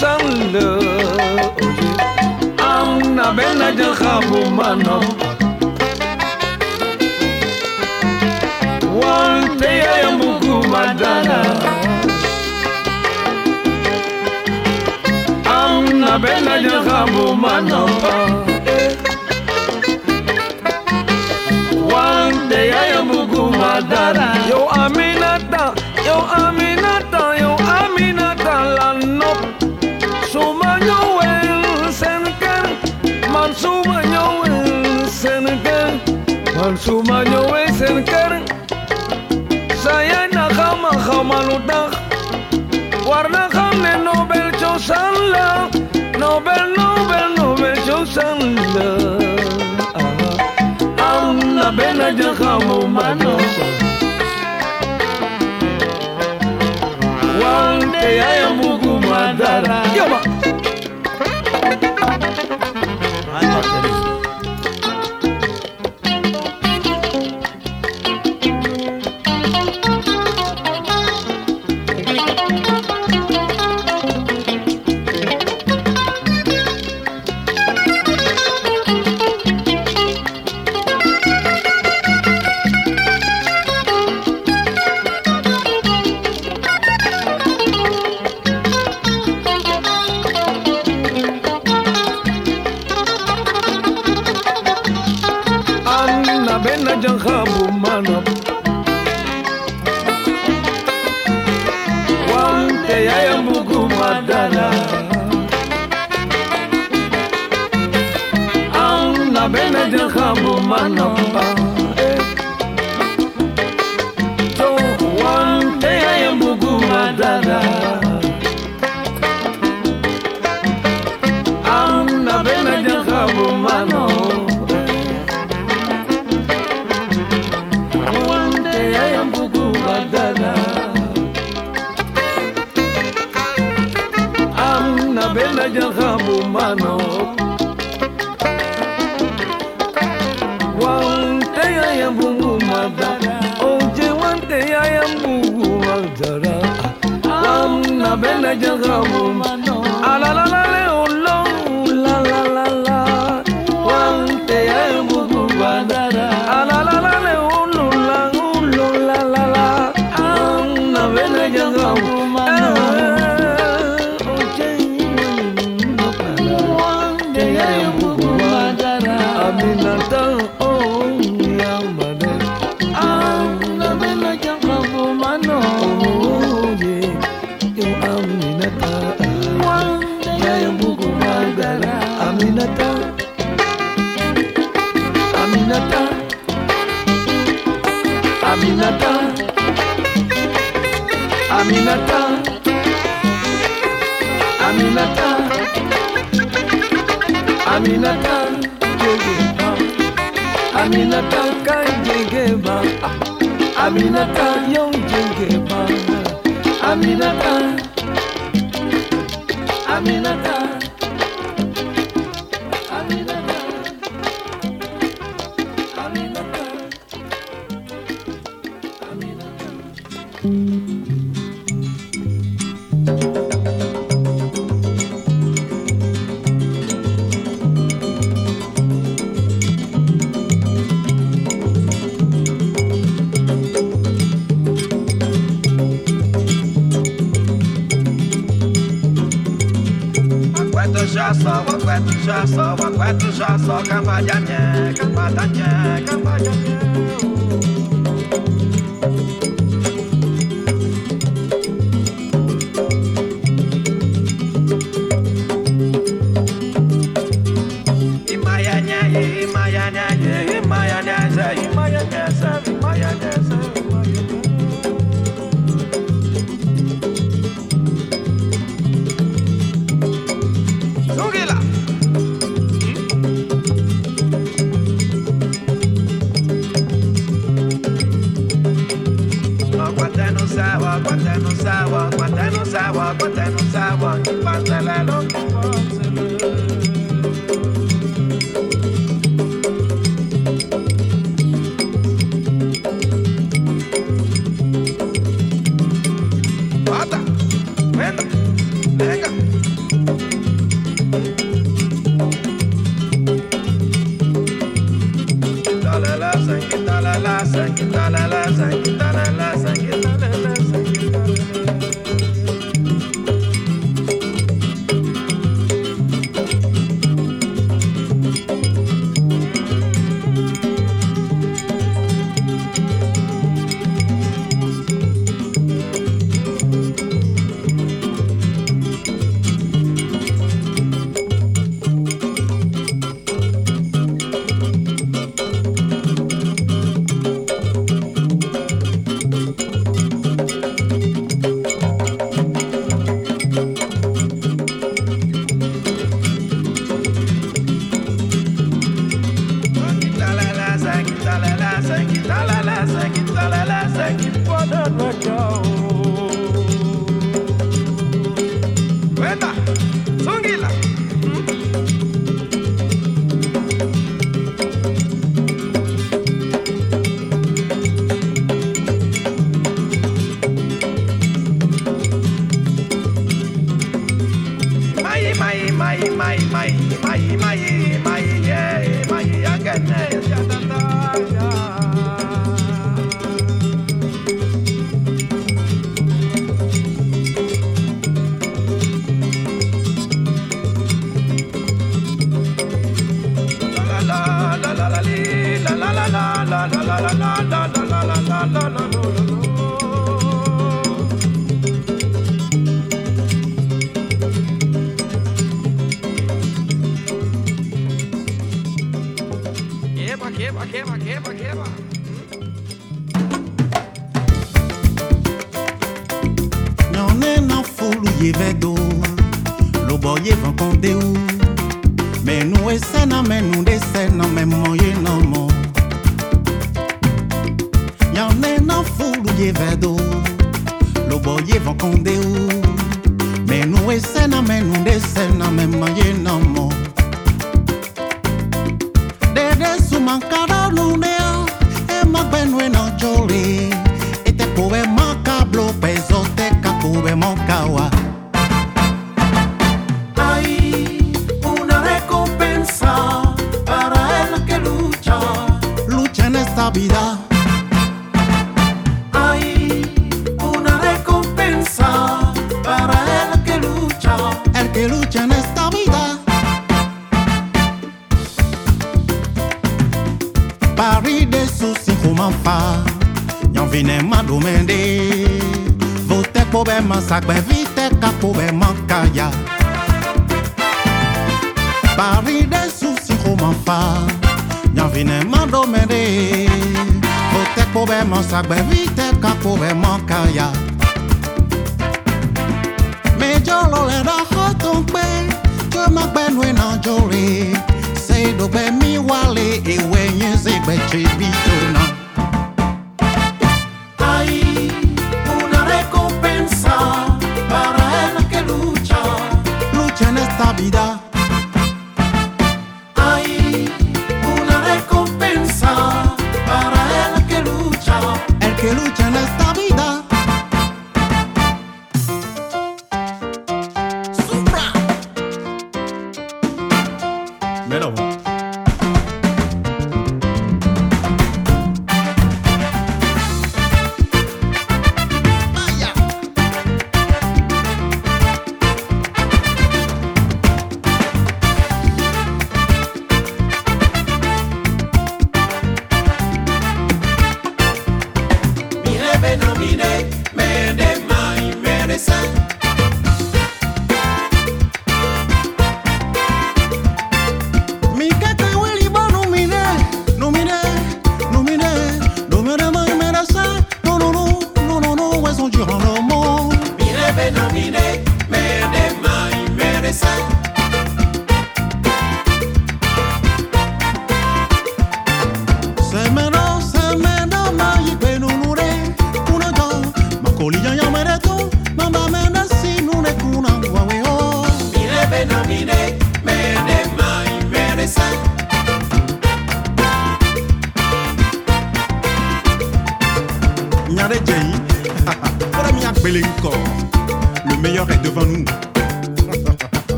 One day I del capo mano. Wante ya muku madana. Anna bella del capo mano. Wante ya muku madana. Yo aminata yo Sumaño wesen saya Sayana kama kama lutak Warna kame nobel chosan la Nobel nobel nobel chosan la ah, Amna bena jakamu manosa Wante ayamugu madara. Yoma Aminata Jegeba Aminata kan Jegeba Aminata yon Jegeba Aminata Aminata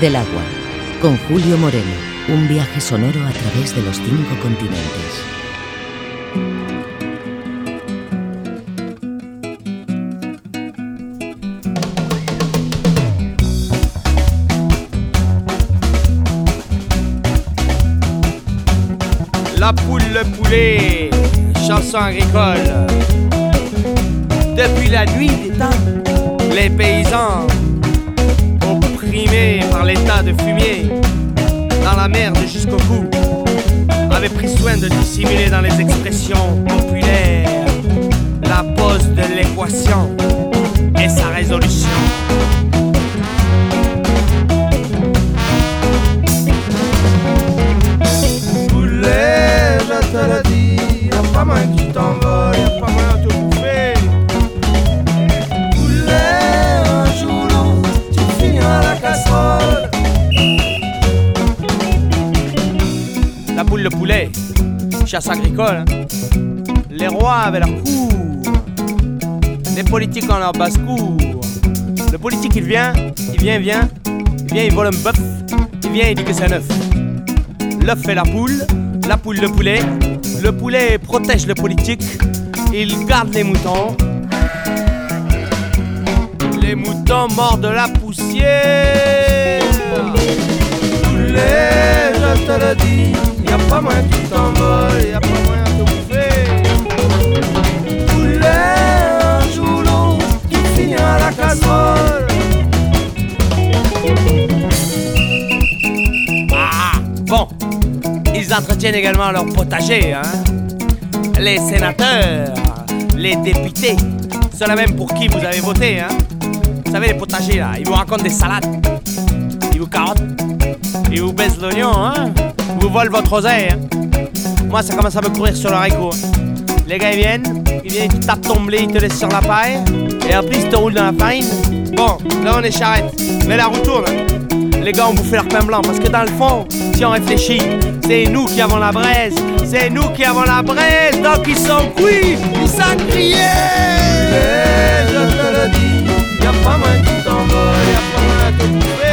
del agua, con Julio Moreno, un viaje sonoro a través de los cinco continentes. La poule, le poulet, chanson agricole. Depuis la nuit des temps, les paysans par l'état de fumier, dans la merde jusqu'au cou, avait pris soin de dissimuler dans les expressions populaires la pose de l'équation et sa résolution. Poulet, je te le dis, pas mal qui tombe. chasse agricole. Hein. Les rois avaient leur cour, les politiques en leur basse-cour. Le politique, il vient, il vient, il vient, il vient, il vole un bœuf, il vient, il dit que c'est un œuf. L'œuf fait la poule, la poule le poulet, le poulet protège le politique, il garde les moutons. Les moutons morts de la poussière. Poulet, je te le dis. Pas moins tout en vol, y'a pas moyen de bouffer. Brûler un jour l'eau, tout finir à la casserole. Ah, bon, ils entretiennent également leur potager, hein. Les sénateurs, les députés, ceux-là même pour qui vous avez voté, hein. Vous savez, les potagers, là, ils vous racontent des salades, ils vous carottent, ils vous baissent l'oignon, hein vous volent votre oseille. Hein. Moi, ça commence à me courir sur le haricot. Les gars, ils viennent, ils viennent, ils tapent ton blé, ils te laissent sur la paille, et en plus, ils te roulent dans la farine. Bon, là, on est charrette, mais la roue tourne. Les gars ont bouffé leur pain blanc, parce que dans le fond, si on réfléchit, c'est nous qui avons la braise, c'est nous qui avons la braise, donc ils sont cuits, ils sont criés. Je te le dis, y'a pas moins qui y'a pas moins de bouffer.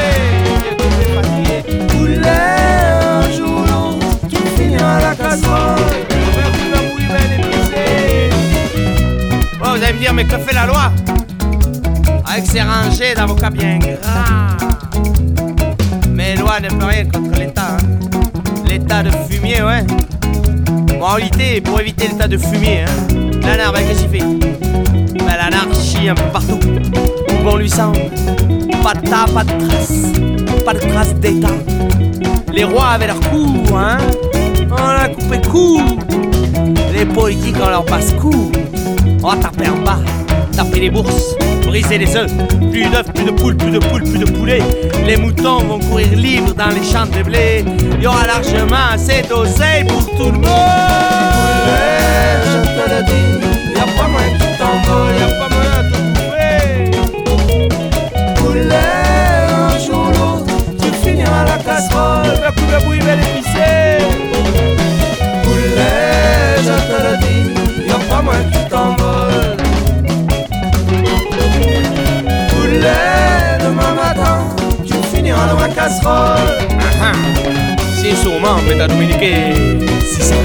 Bon, vous allez me dire, mais que fait la loi? Avec ses rangées d'avocats bien gras. Mais loi ne peut rien contre l'État. hein. L'état de fumier, ouais. Réalité, pour éviter l'état de fumier, hein, l'anarme, qu'est-ce qu'il fait? Ben, L'anarchie un peu partout. Où bon lui semble? Pas de tas, pas de traces. Pas de traces d'État. Les rois avaient leur cour, hein. On a coupé court. Les politiques ont leur passe-cou. On va taper en bas, taper les bourses, briser les œufs. Plus d'œufs, plus de poules, plus de poules, plus de poulets. Les moutons vont courir libres dans les champs de blé. Il y aura largement assez d'oseille pour tout le monde. Et je te le dis, y'a pas pas moyen de. Poulet, un jour ou l'autre, tu finiras à la casserole. Le coup de bouille bien épicé. Poulet, je te le dis, y'a pas moins qui t'envole. Poulet, demain matin, tu finiras dans ma casserole. C'est sûrement, mais t'as dominiqué. C'est ça.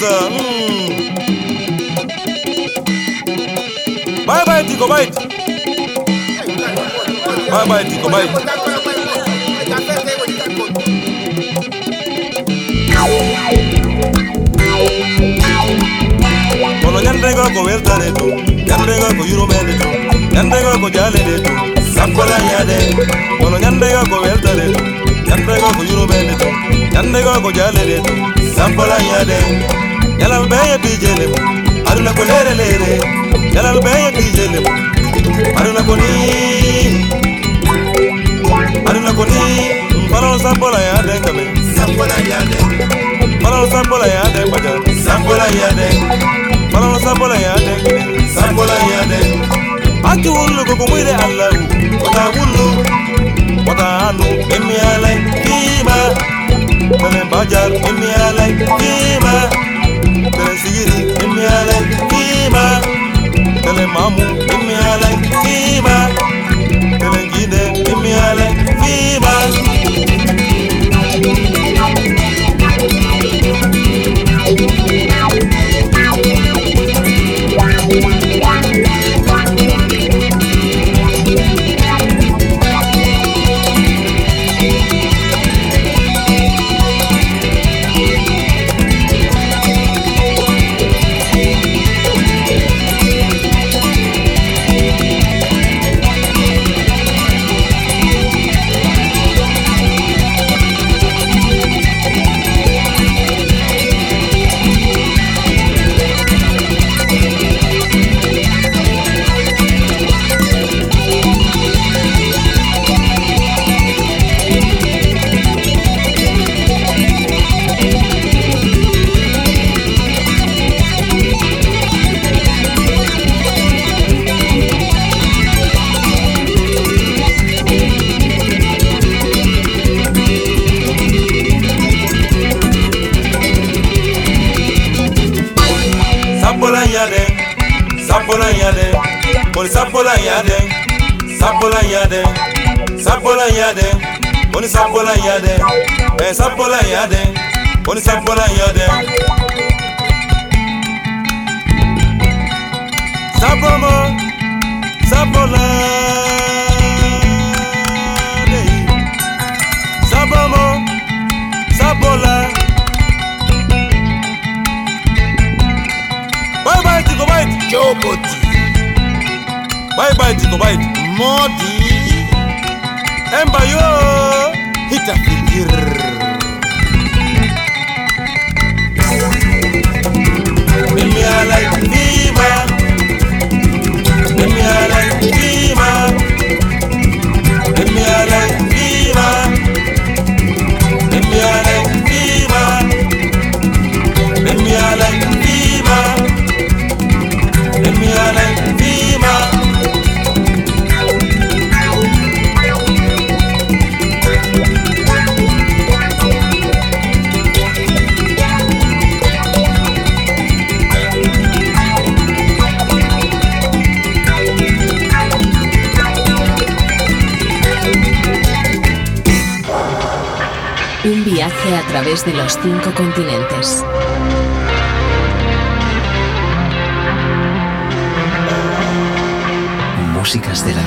さ、うん、バイバイティコバイティ。バイバイティコバイティ。このニャンレガコウェルタレトニャンレガコユロメレトニャンレガコジャレレトサンコラニャレこのニャンレガコウェルタレトニャンレガコユロメレトニャンレガコジャレレトサンコラニャレ yalal beye bijelem aduna ko lere lere yalal beye bijelem aduna ko ni aduna ko ni parol sambola ya de ngabe sambola ya de. Parol sambola ya de baja sambola ya de. Parol sambola ya de sambola ya de. Aki wulu ko kumire allah wata wulu wata anu emi alai kima. Kame bajar emi alai kima. تفكيري اني الاقي قيمه de los cinco continentes. Músicas de la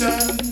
sun.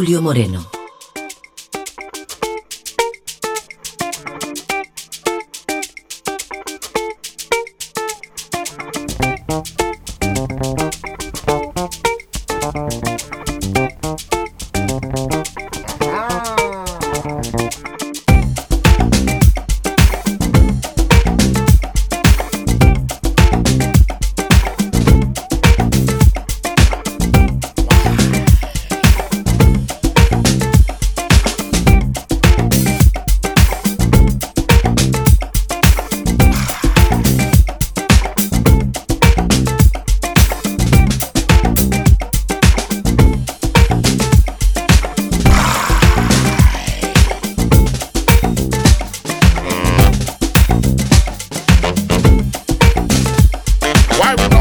Julio Moreno.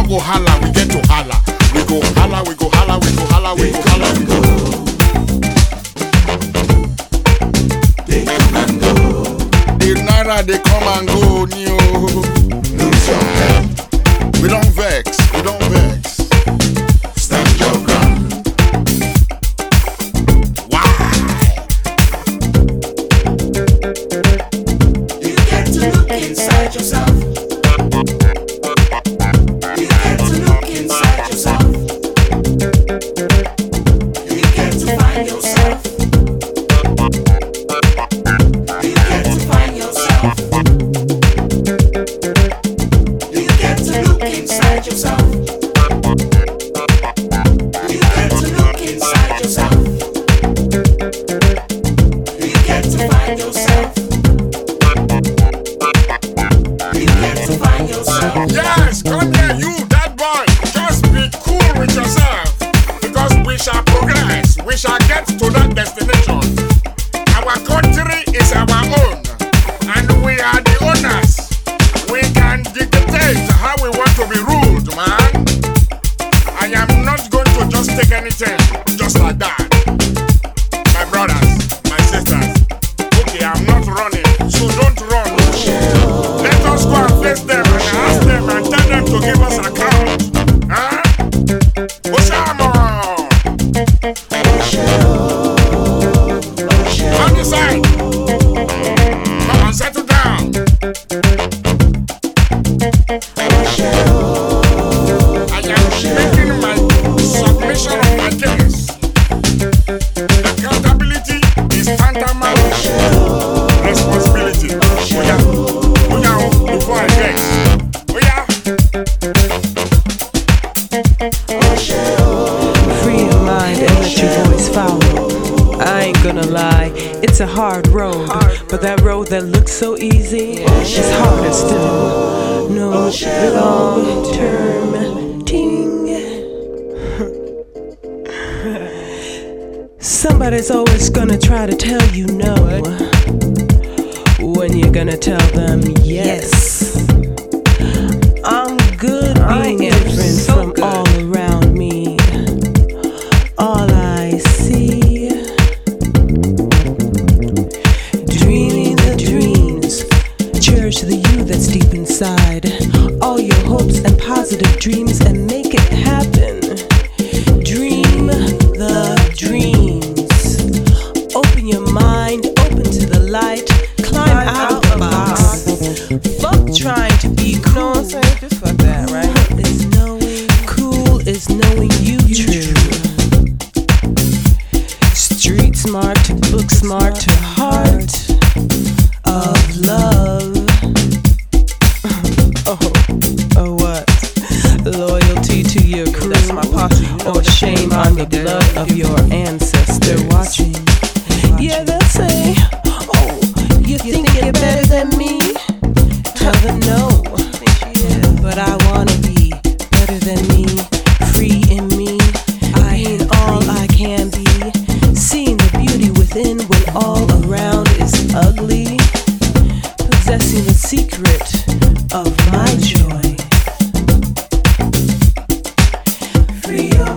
go holla, we get to holla. We go holla, we go holla, we go holla, we go so easy.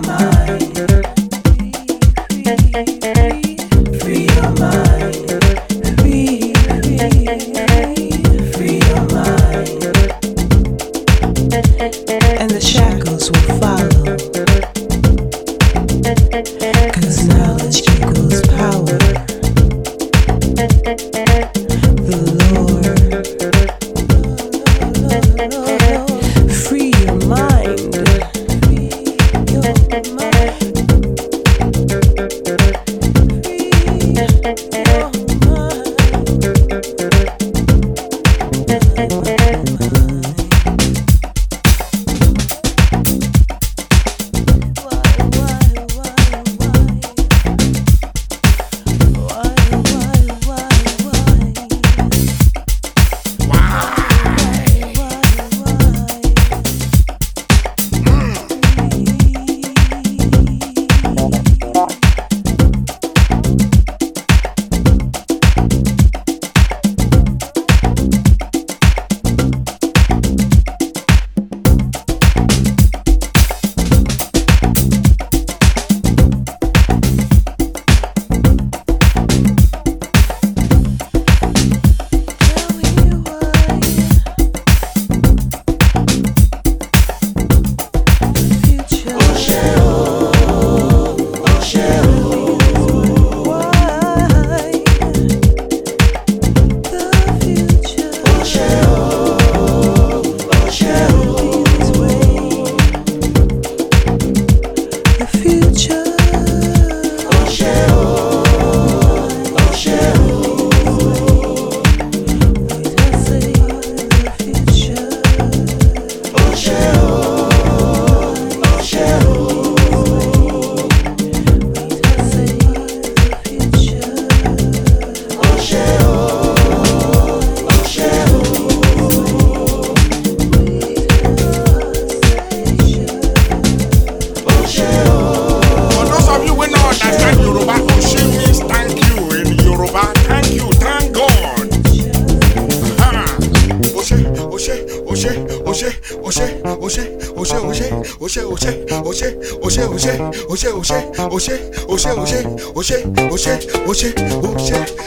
mari sure. oh shit, oh shit, oh shit, oh shit, oh shit.